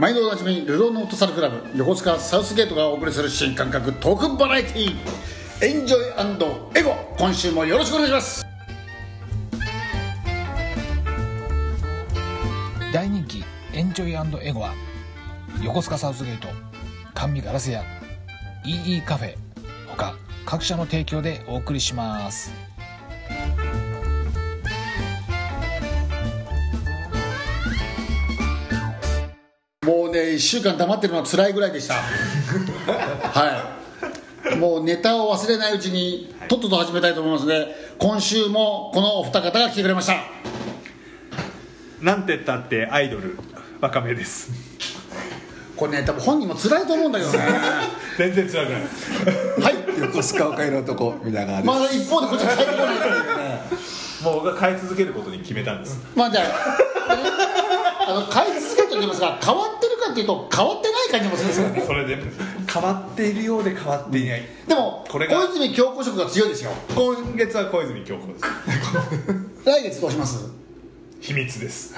毎度おなじみルドンのフットサルクラブ横須賀サウスゲートがお送りする新感覚トークバラエティーエンジョイエゴ今週もよろしくお願いします。大人気エンジョイエゴは横須賀サウスゲート甘味ガラス屋 EE カフェ他各社の提供でお送りします。うね1週間黙ってるのは辛いぐらいでした。はい。もうネタを忘れないうちにとっとと始めたいと思いますので今週もこのお二方が来てくれました。なんて言ったってアイドルわかめです。これね多分本人も辛いと思うんだけどね。全然辛くない。はい。横須賀岡井の男皆川です、まだ一方でこっちは帰ってこないね。もう僕が変え続けることに決めたんです。まあじゃあ あの変え続けると言いますが変わってるかっていうと変わってない感じもするんですよ。ねそれで。変わっているようで変わっていない。でもこれが。小泉京子色が強いですよ。今月は小泉京子です。来月どうします？秘密です。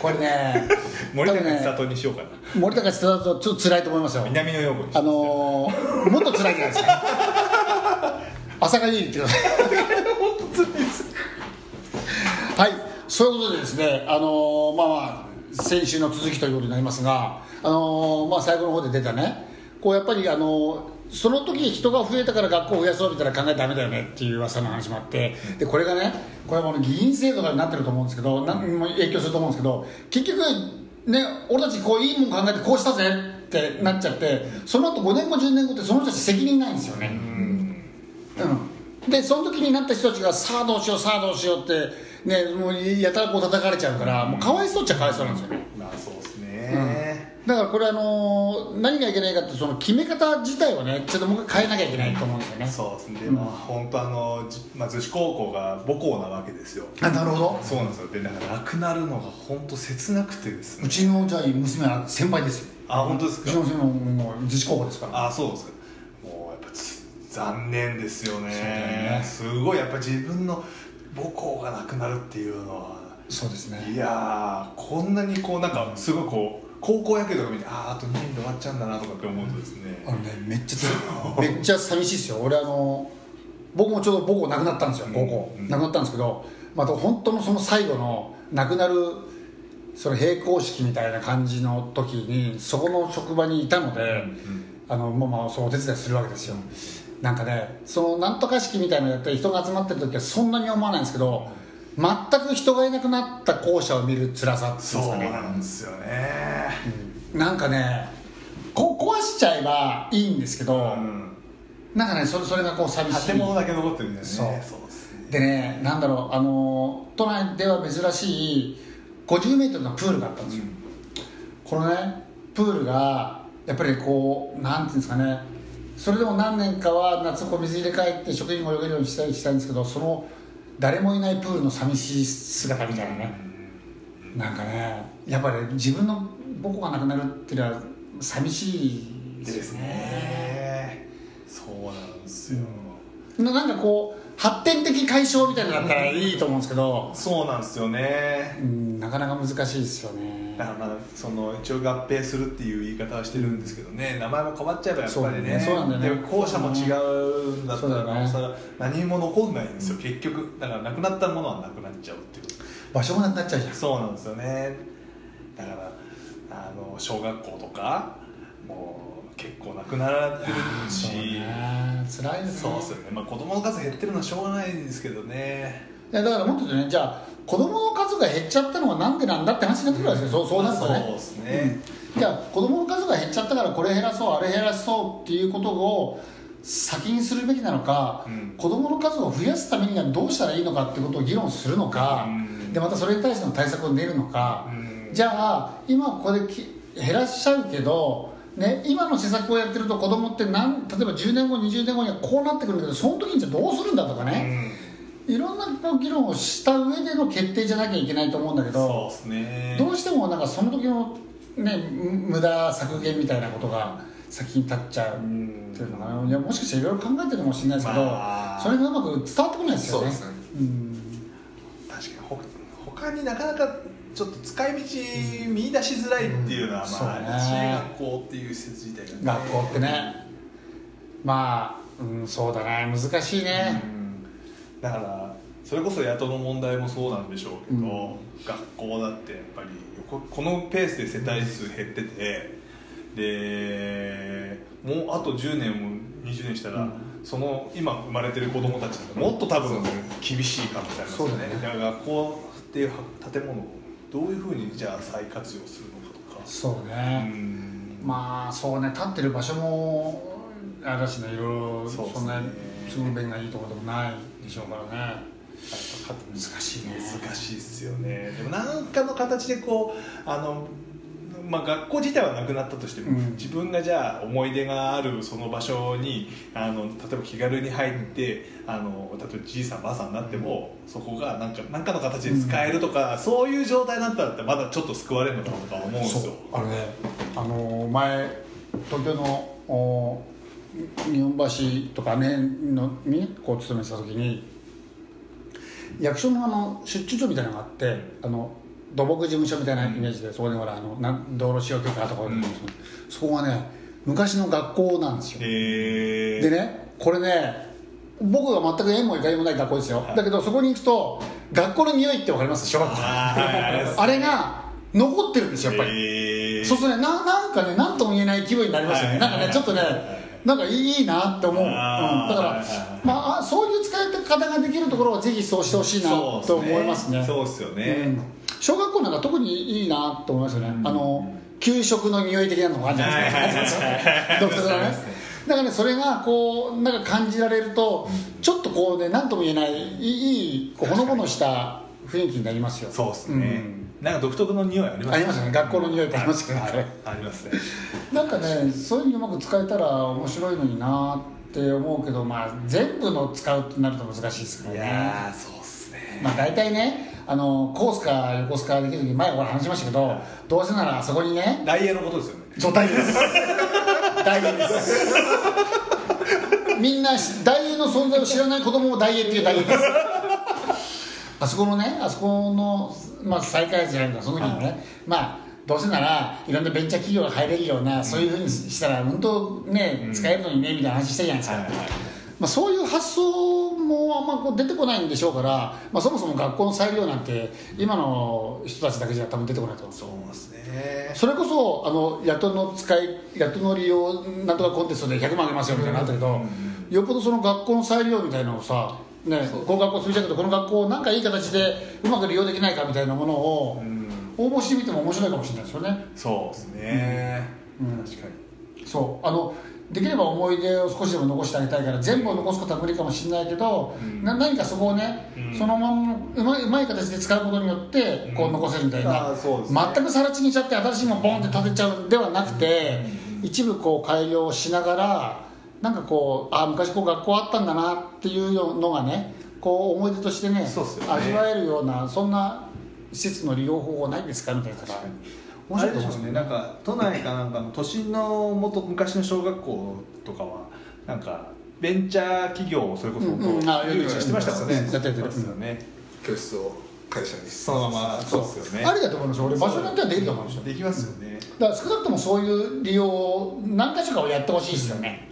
これね。森高千里にしようかな。森高千里ちょっと辛いと思いますよ。南の陽子にしあのー、もっと辛いんじゃないですか。朝霞に言ってくださいはいそういうことでですねあのーまあまあ先週の続きということになりますがあのーまあ最後の方で出たねこうやっぱりあのーその時人が増えたから学校を増やそうみたいな考えダメだよねっていう噂の話もあってでこれがねこれはもう議員制度がなってると思うんですけどなんも影響すると思うんですけど結局ね俺たちこういいもん考えてこうしたぜってなっちゃってその後5年後10年後ってその人たち責任ないんですよね。うん、でその時になった人たちがさあどうしようさあどうしようってねもうやたらこう叩かれちゃうからもうかわいそうっちゃかわいそうなんですよ。ねまあそうですね、だからこれあのー何がいけないかってその決め方自体をねちょっともう一回変えなきゃいけないと思うんですよね。そうですね。でまあ本当あの、じまあ、逗子高校が母校なわけですよ。あなるほど。そうなんですよ。でなんか亡くなるのが本当切なくてですね。うちのじゃあ娘は先輩ですよ。あ本当ですか？うちの娘ももう逗子高校ですから。あそうですか。もうやっぱつ残念ですよね。ね。すごいやっぱ自分の母校がなくなるっていうのは。そうですね。いやーこんなにこうなんかすごいこう高校野球とか見てあああと2年で終わっちゃうんだなとかって思うとですね。あのねめっちゃめっちゃ寂しいですよ。俺あの僕もちょうど母校亡くなったんですよ高校、うん。亡くなったんですけどまた本当のその最後の亡くなるその閉校式みたいな感じの時にそこの職場にいたので、あのもうまあそうお手伝いするわけですよなんかねそのなんとか式みたいなのやって人が集まってる時はそんなに思わないんですけど全く人がいなくなった校舎を見る辛さっていうんですそうなんですよね。なんかねこ壊しちゃえばいいんですけど、うん。なんかねそれそれがこう寂しい。建物だけ残ってるんだよね。そう。そうですね。でねなんだろうあの都内では珍しい 50m のプールがあったんですよ、このねプールがやっぱりこうなんていうんですかねそれでも何年かは夏こう水入れ替えて職員も泳げるようにしたりしたいんですけどその誰もいないプールの寂しい姿みたいなね。なんかねやっぱり自分の母校がなくなるっていうのは寂しいですよね。ねそうなんですよ、ななんかこう発展的解消みたいなのだったらいいと思うんですけど、そうなんですよね。うん、なかなか難しいですよねだからまあその一応合併するっていう言い方はしてるんですけどね、名前も変わっちゃえばやっぱりね。そうなんだよね。で校舎も違うんだったらなおさら何も残んないんですよ、結局。だからなくなったものはなくなっちゃうっていう。場所もなくなっちゃうじゃん。そうなんですよね。だからあの小学校とかもう結構なくなられてるし。ね。辛いですね。そうですよね、まあ、子供の数減ってるのはしょうがないんですけどね。いやだからもっとねじゃあ子供の数が減っちゃったのはなんでなんだって話になってくるわけですよ、そうそうなるとね、ですね、うん。じゃあ子供の数が減っちゃったからこれ減らそうあれ減らそうっていうことを先にするべきなのか、うん。子供の数を増やすためにはどうしたらいいのかってことを議論するのか、うん。でまたそれに対しての対策を練るのか、うん。じゃあ今ここでき減らしちゃうけど、ね、今の施策をやってると子供ってなん例えば10年後20年後にはこうなってくるけどその時にじゃあどうするんだとかね、いろんな議論をした上での決定じゃなきゃいけないと思うんだけそうすね。どうしてもなんかその時の、ね、む無駄削減みたいなことが先に立っちゃうっていうのかな。いやもしかしたらいろいろ考えてるかもしれないですけど、まあ。それがうまく伝わってこないですよね。そうですね。うん確かにほ他になかなかちょっと使い道見出しづらいっていうのは、そうねまあ、知恵学校っていう施設自体が、学校ってね。まあ、うん、そうだね難しいね、うんだからそれこそ雇の問題もそうなんでしょうけど、うん。学校だってやっぱりここのペースで世帯数減っててでもうあと10年も20年したら、うん。その今生まれてる子供たちがもっと多分厳しい可能性ありますよね。そうだね。だから学校っていう建物をどういうふうにじゃあ再活用するのかとか。そううね、ん。まあそうね。立ってる場所もあれだしねいろいろそんな都合弁がいいところでもないでしょうからね。難しいね。難しいですよね。でも何かの形でこうあの、まあ、学校自体はなくなったとしても、うん。自分がじゃあ思い出があるその場所にあの例えば気軽に入ってあの例えばじいさんばあさんになってもそこがなんか何かの形で使えるとか、そういう状態になったらまだちょっと救われるのかなとか思うんですよ。あれねあの前東京のお日本橋とかねのにこう勤めてた時に役所のあの出張所みたいなのがあってあの土木事務所みたいなイメージで、そこでほらあのなん道路使用許可とか、うん。そこがね昔の学校なんですよ。でねこれね僕が全く縁もゆかりもない学校ですよ、はい。だけどそこに行くと学校の匂いって分かります？小学校。あれが残ってるんですよやっぱり、そうするとねななんかね何とも言えない気分になりますよね、はい。なんかねちょっとねなんかいいなって思う、うん、だから、まああそういう使い方ができるところはぜひそうしてほしいなと思いますね。そうっすよね、うん。小学校なんか特にいいなと思いますよね、あの給食の匂い的なのがあるじゃないですか、独特なね。だからねそれがこうなんか感じられると、ちょっとこうね何とも言えないいいほのぼのした雰囲気になりますよ。そうですね、なんか独特の匂いありますありますよね。学校の匂いってありますよね。ありますね。なんかねそういうふうにうまく使えたら面白いのになって思うけどまあ全部の使うってなると難しいですからいねやーそうっすね。まあ大体ねあのコースか横須賀できる時前ほら話しましたけどどうせならあそこにねダイエーのことですよね。そう大変です。大変です。みんな大英の存在を知らない子供も大英っていう大英です。あそこのねあそこの、まあ、再開発じゃないけどその時にね、まあどうせならいろんなベンチャー企業が入れるような、そういうふうにしたら本当ね、使えるのにねみたいな話したじゃないですか、はいはいまあ、そういう発想もあんまこう出てこないんでしょうから、まあ、そもそも学校の裁量なんて今の人たちだけじゃ多分出てこないと思そうですね。それこそあの雇の使い雇の利用なんとかコンテストで100万あげますよみたいなのあったけど、よっぽどその学校の裁量みたいなのをさ、ね、この学校潰しちゃうけどこの学校をなんかいい形でうまく利用できないかみたいなものを応募してみても面白いかもしれないですよね。そうですね、うん。確かにそう。あのできれば思い出を少しでも残してあげたいから全部を残すことは無理かもしれないけど、な何かそこをね、うん。そのままうまいうまい形で使うことによってこう残せるみたいな、うですね。全くさら地にしちゃって新しいものボンって立てちゃうんではなくて、一部こう改良しながらなんかこうあ昔こう学校あったんだなっていうのがねこう思い出としてねね。味わえるようなそんな施設の利用方法ないですかみたいな。面あ白いですよれでしょうね。なんか都内かなんかの都心の元昔の小学校とかはなんかベンチャー企業をそれこそうんうん。あ誘致してましたもんね。やってるやってるそうですよね。教室を会社に。そのまま。そうですよね。ありだと思いますよ。俺場所によってはできると思うんですよ。できますよね。だから少なくともそういう利用を何か所かをやってほしいですよね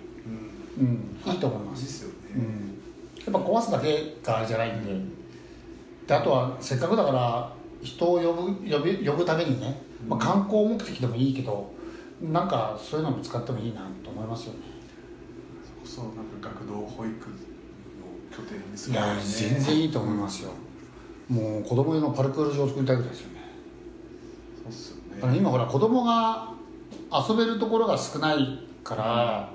うん、いいと思います、いいですよね。うん、やっぱ壊すだけがあれじゃないんで。であとはせっかくだから人を呼ぶ呼び呼ぶためにね、まあ、観光目的でもいいけどなんかそういうのも使ってもいいなと思いますよね。そうなんか学童保育の拠点にすいやるのね。全然いいと思いますよ。もう子供用のパルクール場を作りたいぐらいですよね。そうっすよね。今ほら子供が遊べるところが少ないから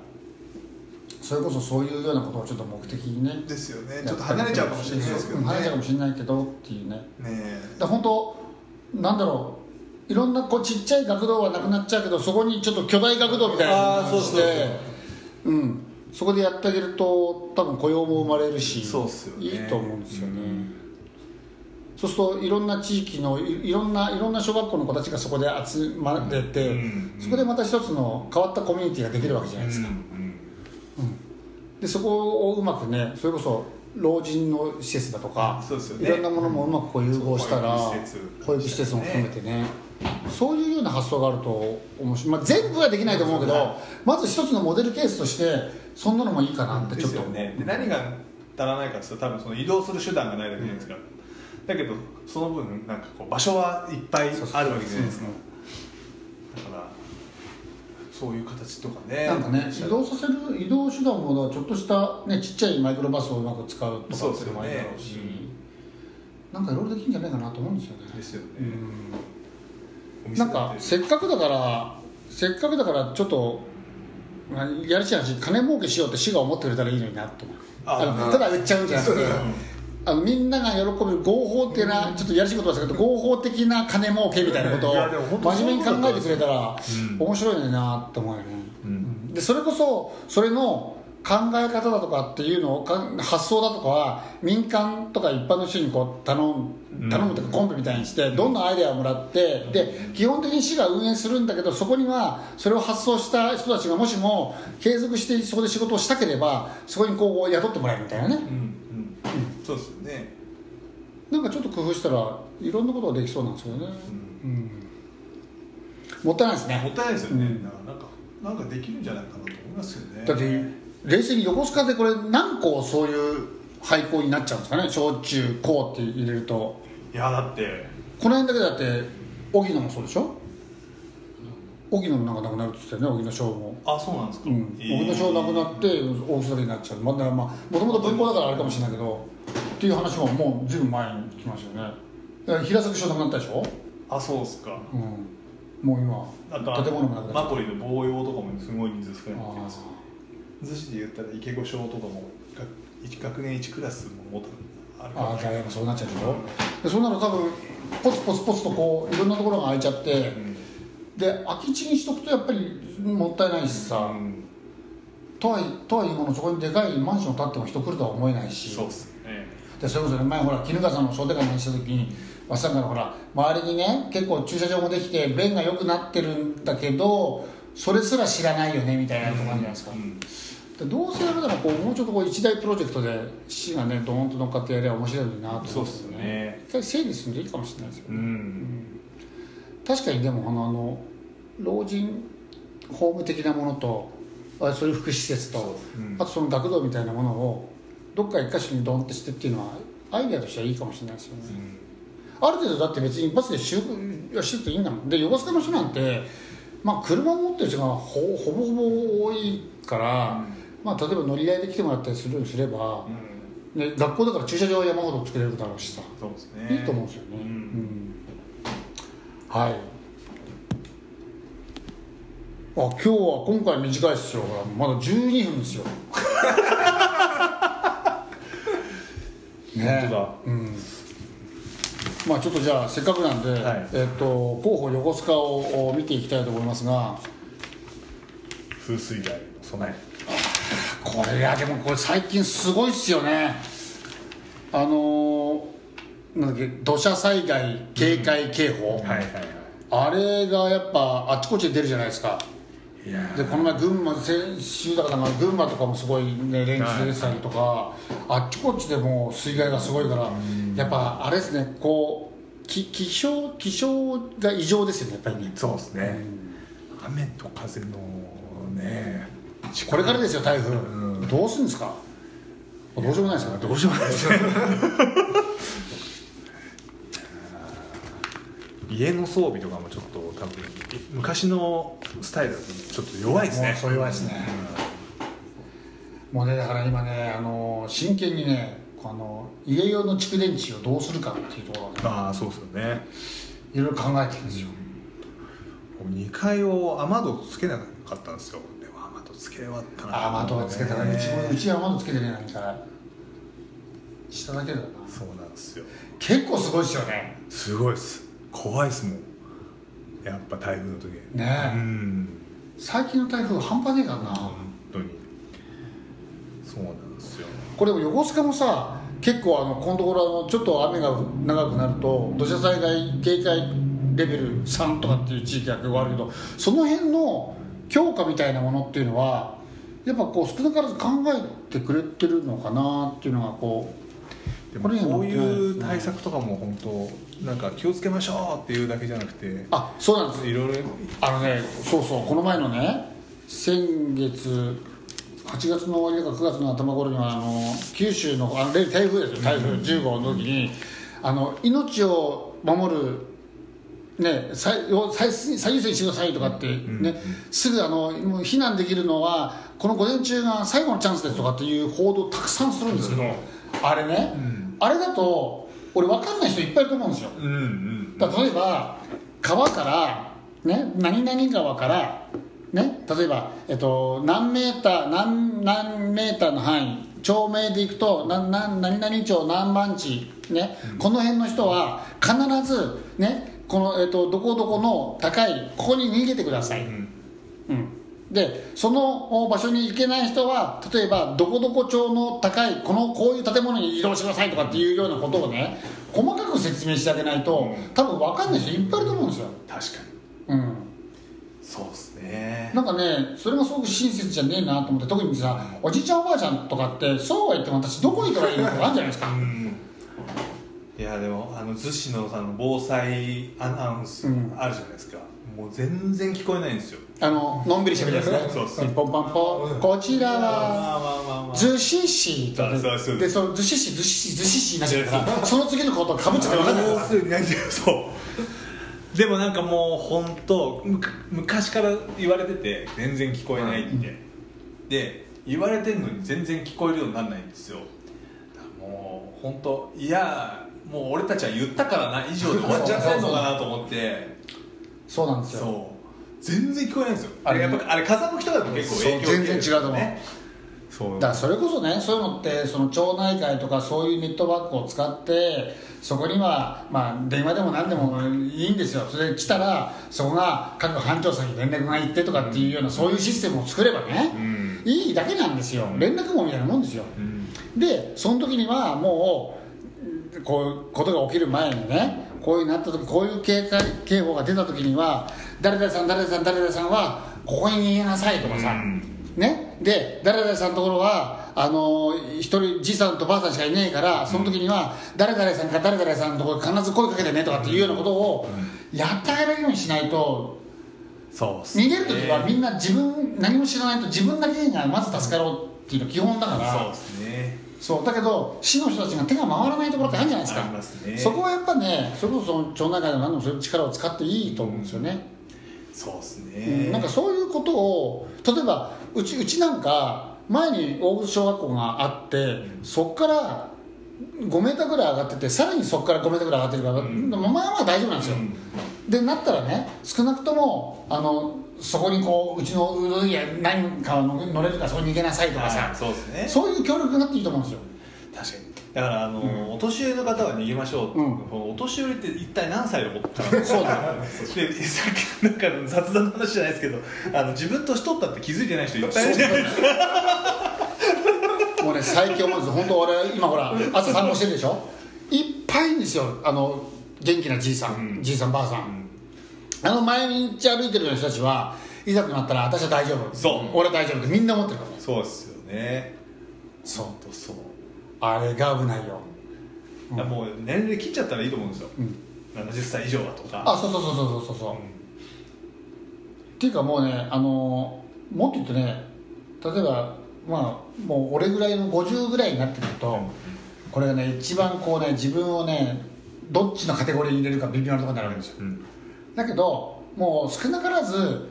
それこそそういうようなことをちょっと目的にねですよね。ちょっと離れちゃうかもしれないですけどね。うん離れちゃうかもしれないけどっていうね。ね。えだから本当なんだろういろんなこうちっちゃい学童はなくなっちゃうけどそこにちょっと巨大学童みたいなのをしてうん。そこでやってあげると多分雇用も生まれるしそうっすよね。いいと思うんですよね、そうするといろんな地域のいいろんないろんな小学校の子たちがそこで集まれて、うん。そこでまた一つの変わったコミュニティができるわけじゃないですか、うんでそこをうまくねそれこそ老人の施設だとかね。いろんなものもうまくこう融合したら保育施設も含めてね。そういうような発想があると面白い、まあ、全部はできないと思うけどまず一つのモデルケースとしてそんなのもいいかなってでちょっと。ね。で何が足らないかって多分その移動する手段がないだけじゃないですか、だけどその分なんかこう場所はいっぱいあるわけじゃないですか。だからそういう形とかね。なんかね移動させる移動手段もちょっとした、ね、ちっちゃいマイクロバスをうまく使うとかっていうのもありだろうし。ですよねなんかいろいろできるんじゃないかなと思うんですよね。ですよね、おうんなんかせっかくだからせっかくだからちょっとまあやらしい話金儲けしようって市が思ってくれたらいいのになとあただ売っちゃうんじゃなくてあのみんなが喜ぶ合法っていうなちょっとやらしいことですけど合法的な金儲けみたいなことを真面目に考えてくれたらうん。面白いなと思うよね、うん。でそれこそそれの考え方だとかっていうのをか発想だとかは民間とか一般の人にこう頼む頼むとかコンペみたいにしてどん。どんアイデアをもらってで基本的に市が運営するんだけどそこにはそれを発想した人たちがもしも継続してそこで仕事をしたければそこにこう雇ってもらえるみたいなね。うんうんそうですよね。なんかちょっと工夫したらいろんなことができそうなんですよね、うん。もったいないですね。もったいないですよね、うん。なんかなんかできるんじゃないかなと思いますよね。だって冷静に横須賀でこれ何個そういう廃校になっちゃうんですかね。小中高って入れると。いやだってこの辺だけだって荻野もそうでしょ？荻野もなんかなくなるって言ってね荻野小も、あそうなんですか、荻野小なくなって大須だけになっちゃう。まあだまあもともと文校だからあれかもしれないけどっていう話ももうずいぶん前に来ましたよね。だから平作小なくなったでしょ、あそうですか。うん、もう今建物もなくなっちゃうナポリの防用とかもすごい人数少ないあです逗子で言ったら池越小とかも学年1クラスももっとあるああ大学そうなっちゃうでしょ？でそうなると多分ポツポツポツとこういろんなところが空いちゃって、うんで空き地にしとくとやっぱりもったいないしさ、うんとはいとはいえものそこにでかいマンション建っても人来るとは思えないし。そうっすね。でそれこそね前ほら衣笠の商店街にした時に松さんからほら周りにね結構駐車場もできて便が良くなってるんだけどそれすら知らないよねみたいなところあるじゃないですか、うんでどうせやるならこうもうちょっとこう一大プロジェクトで市がねドーンと乗っかってやれば面白いなと思そうっすね。一回整理するといいかもしれないですようね、ん。確かにでもあの老人ホーム的なものとあそういう福祉施設と、うん。あとその学童みたいなものをどっか一箇所にドンってしてっていうのはアイデアとしてはいいかもしれないですよね、ある程度だって別にバスで集合してていいんだもん。で横須賀の人なんて、まあ、車を持ってる人がほほぼほぼ多いから、まあ、例えば乗り合いで来てもらったりするようにすれば、うん。ね、学校だから駐車場は山ほど作れるだろうしさ。そうですね。いいと思うんですよね、うん。うん。はいあ今日は今回短いですよ。まだ12分ですよ。ね本当だ。うん。まあちょっとじゃあせっかくなんで、はい。えっと候補横須賀を見ていきたいと思いますが。風水害の備え。これいやでもこれ最近すごいっすよね。あのーなんだっけ土砂災害警戒警報、はいはいはい。あれがやっぱあっちこっちで出るじゃないですかでこの前群馬先週だから群馬とかもすごいね連日出てたりとかあっちこっちでもう水害がすごいからやっぱあれですねこうき気象気象が異常ですよねやっぱりね。そうですね。雨と風のね。これからですよ台風、うん。どうするんですか？どうしようもないですからどうしようもないですね 家の装備とかもちょっと多分昔のスタイルだとちょっと弱いですね。もうそう弱いですね、もうねだから今ねあの真剣にねあの家用の蓄電池をどうするかっていうところをねああそうですよね。いろいろ考えてるんですよ、2階を雨戸つけなかったんですよ。でも雨戸つけ終わったな。あ雨戸をつけたからうちもうちは雨戸つけてねえ何から下だけだよな。そうなんですよ。結構すごいですよね。すごいです。怖いですもんやっぱ台風の時ね。えうん。最近の台風半端ねえからな。本当に。そうなんですよ。これ横須賀もさ結構あのこのところあのちょっと雨が長くなると土砂災害警戒レベル3とかっていう地域が結構あるけどその辺の強化みたいなものっていうのはやっぱこう少なからず考えてくれてるのかなっていうのがこうでもこういう対策とかも本当なんか気をつけましょうっていうだけじゃなくてあそうなんです。いろいろあのねそうそうこの前のね先月8月の終わりとか9月の頭頃にはあの九州のあの例台風ですよ。台風10号の時にあの命を守るね、最を最最優先にしてくださいとかって、ねすぐあのもう避難できるのはこの午前中が最後のチャンスですとかっていう報道たくさんするんですけど、あれね、あれだと俺分かんない人いっぱいいると思うんですよ。うんうんだから例えば川から、ね、何々川から、ね、例えば、えっと、何メーター何何メーターの範囲町名でいくとなな何々町何番地、ねこの辺の人は必ず、ねこのえっと、どこどこの高いここに逃げてください、うんでその場所に行けない人は例えばどこどこ町の高いこのこういう建物に移動してくださいとかっていうようなことをね細かく説明してあげないと多分分かんない人いっぱいいると思うんですよ、確かに。うん、そうですね。なんかねそれがすごく親切じゃねえなと思って特にさおじいちゃんおばあちゃんとかってそうは言っても私どこ行けばいいのかあるんじゃないですか。うんいやでもあの逗子のさの防災アナウンスうん。あるじゃないですか、もう全然聞こえないんですよ。あののんびりしゃべるやつね そうそう。ポンパンポン。こちらは逗子市とかそうそうでその逗子市逗子市逗子市になっちゃうからその次のことかぶっちゃって分かんない。からもうすぐに何てそう。でもなんかもう本当むか昔から言われてて全然聞こえないって、で言われてんのに全然聞こえるようにならないんですよ。だからもう本当いやもう俺たちは言ったからな以上で終わっちゃってんのかなと思って。そうなんですよ。そう。全然聞こえないんですよ。ああれれやっぱあれ風向きとかでも結構影響全然違うと思う。そう。だからそれこそねそういうのってその町内会とかそういうネットワークを使ってそこには、まあ、電話でも何でもいいんですよ。それで来たらそこが各班長さんに連絡が行ってとかっていうようなそういうシステムを作ればね、ん。いいだけなんですよ。連絡網みたいなもんですよ、でその時にはもうこういうことが起きる前にねこういうなった時こういう警戒警報が出た時には誰々さん誰々さん誰々さんはここに逃げなさいとかさ、ね、で誰々さんのところはあの一人じいさんとばあさんしかいねえからその時には誰々さんか誰々さんのところに必ず声かけてねとかっていうようなことをやってあげるようにしないとそうっすね。逃げる時はみんな自分何も知らないと自分だけがまず助かろうっていうのが基本だからそうですねそうだけど市の人たちが手が回らないところってあるじゃないですか。ね。そこはやっぱねそれこそ町内会でも何でもそういう力を使っていいと思うんですよね、そうですうんねなんかそういうことを例えばうちうちなんか前に大口小学校があってそこから5メーターぐらい上がっててさらにそこから5メーターぐらい上がってるから、まあまあ大丈夫なんですよ、でなったらね少なくともあのそこにこううちのうどん屋何かの乗れるからそこに逃げなさいとかはさいそうですね。そういう協力になっていいと思うんですよ。確かに。だからあの、お年寄りの方は逃げましょう。うん。お年寄りって一体何歳のことか。なそうだでさっきなんか雑談の話じゃないですけどあの自分年取ったって気づいてない人いっぱいいるじゃないですか。もうね最近思うんです。本当俺今ほら朝散歩してるでしょ？いっぱいいるんですよ。あの元気なじいさん、じいさんばあさん、あの毎日歩いてるような人たちはいざとなったら私は大丈夫。そう。俺は大丈夫ってみんな思ってるから。ねそうですよね。そう本当そう、あれが危ないよ。いやもう年齢切っちゃったらいいと思うんですよ、70歳以上はとか。あそうそうそうそうそうそう、っていうかもうねあのもっと言ってね例えばまあもう俺ぐらいの50ぐらいになってくると、これがね一番こうね自分をねどっちのカテゴリーに入れるか微妙なところになるわけですよ、うんだけどもう少なからず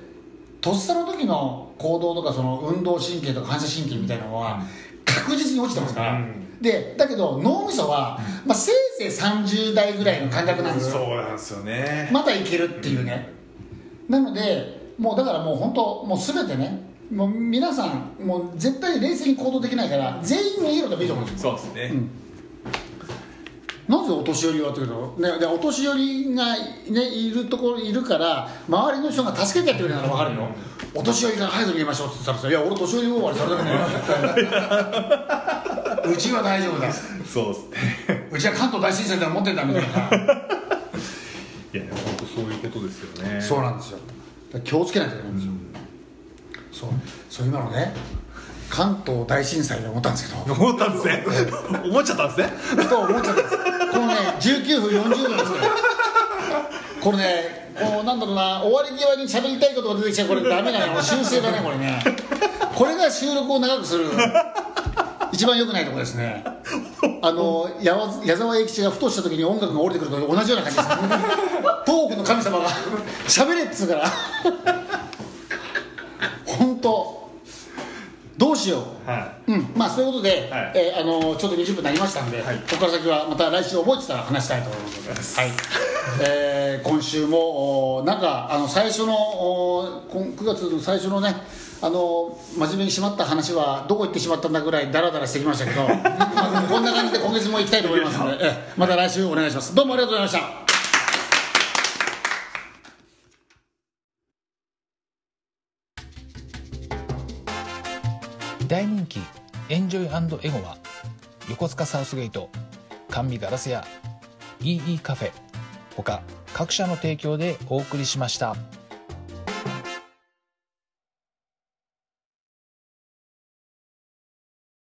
とっさの時の行動とかその運動神経とか反射神経みたいなのは確実に落ちてますから、うん。でだけど脳みそは、まあ、せいぜい30代ぐらいの感覚なんですよ、そうなんですよね。まだいけるっていうね、なのでもうだからもう本当もう全てねもう皆さんもう絶対冷静に行動できないから全員逃げろでもいいと思うんですよ。そうですね、なぜお年寄りはというと、ね、でお年寄りが、ね、いるところいるから周りの人が助けてやってくれるなら分かるよ、お年寄りから早く逃げましょうって言ったらさ「いや俺年寄り終わりそれだけねうちは大丈夫だ。そうですね。うちは関東大震災では持ってんだ」みたいな。いやでも本当そういうことですよね。そうなんですよ。気をつけないといけないんですよ、そう。そう今のね関東大震災で思ったんですけど。思ったんですね。思っちゃったんですね。ふと思っちゃった。んですこのね19分40秒ですねこれねこうなんだろうな終わり際に喋りたいことが出てきちゃうこれダメだね。もう修正だねこれね。これが収録を長くする一番良くないところですね。あの矢沢永吉がふとした時に音楽が降りてくると同じような感じですね。トークの神様が喋れっつうから。本当。どうしよう。はうん、まあそういうことで、はい。えーあのちょっと20分になりましたんで、はい。ここから先はまた来週覚えてたら話したいと思います。はい。えー今週もおなんかあの最初のお今9月の最初のね。あの真面目にしまった話はどこ行ってしまったんだぐらいダラダラしてきましたけど、まあ、こんな感じで今月も行きたいと思いますので、えーまた来週お願いします。どうもありがとうございました大人気エンジョイエゴは横須賀サウスゲート甘味ガラス屋 EE カフェ他各社の提供でお送りしました。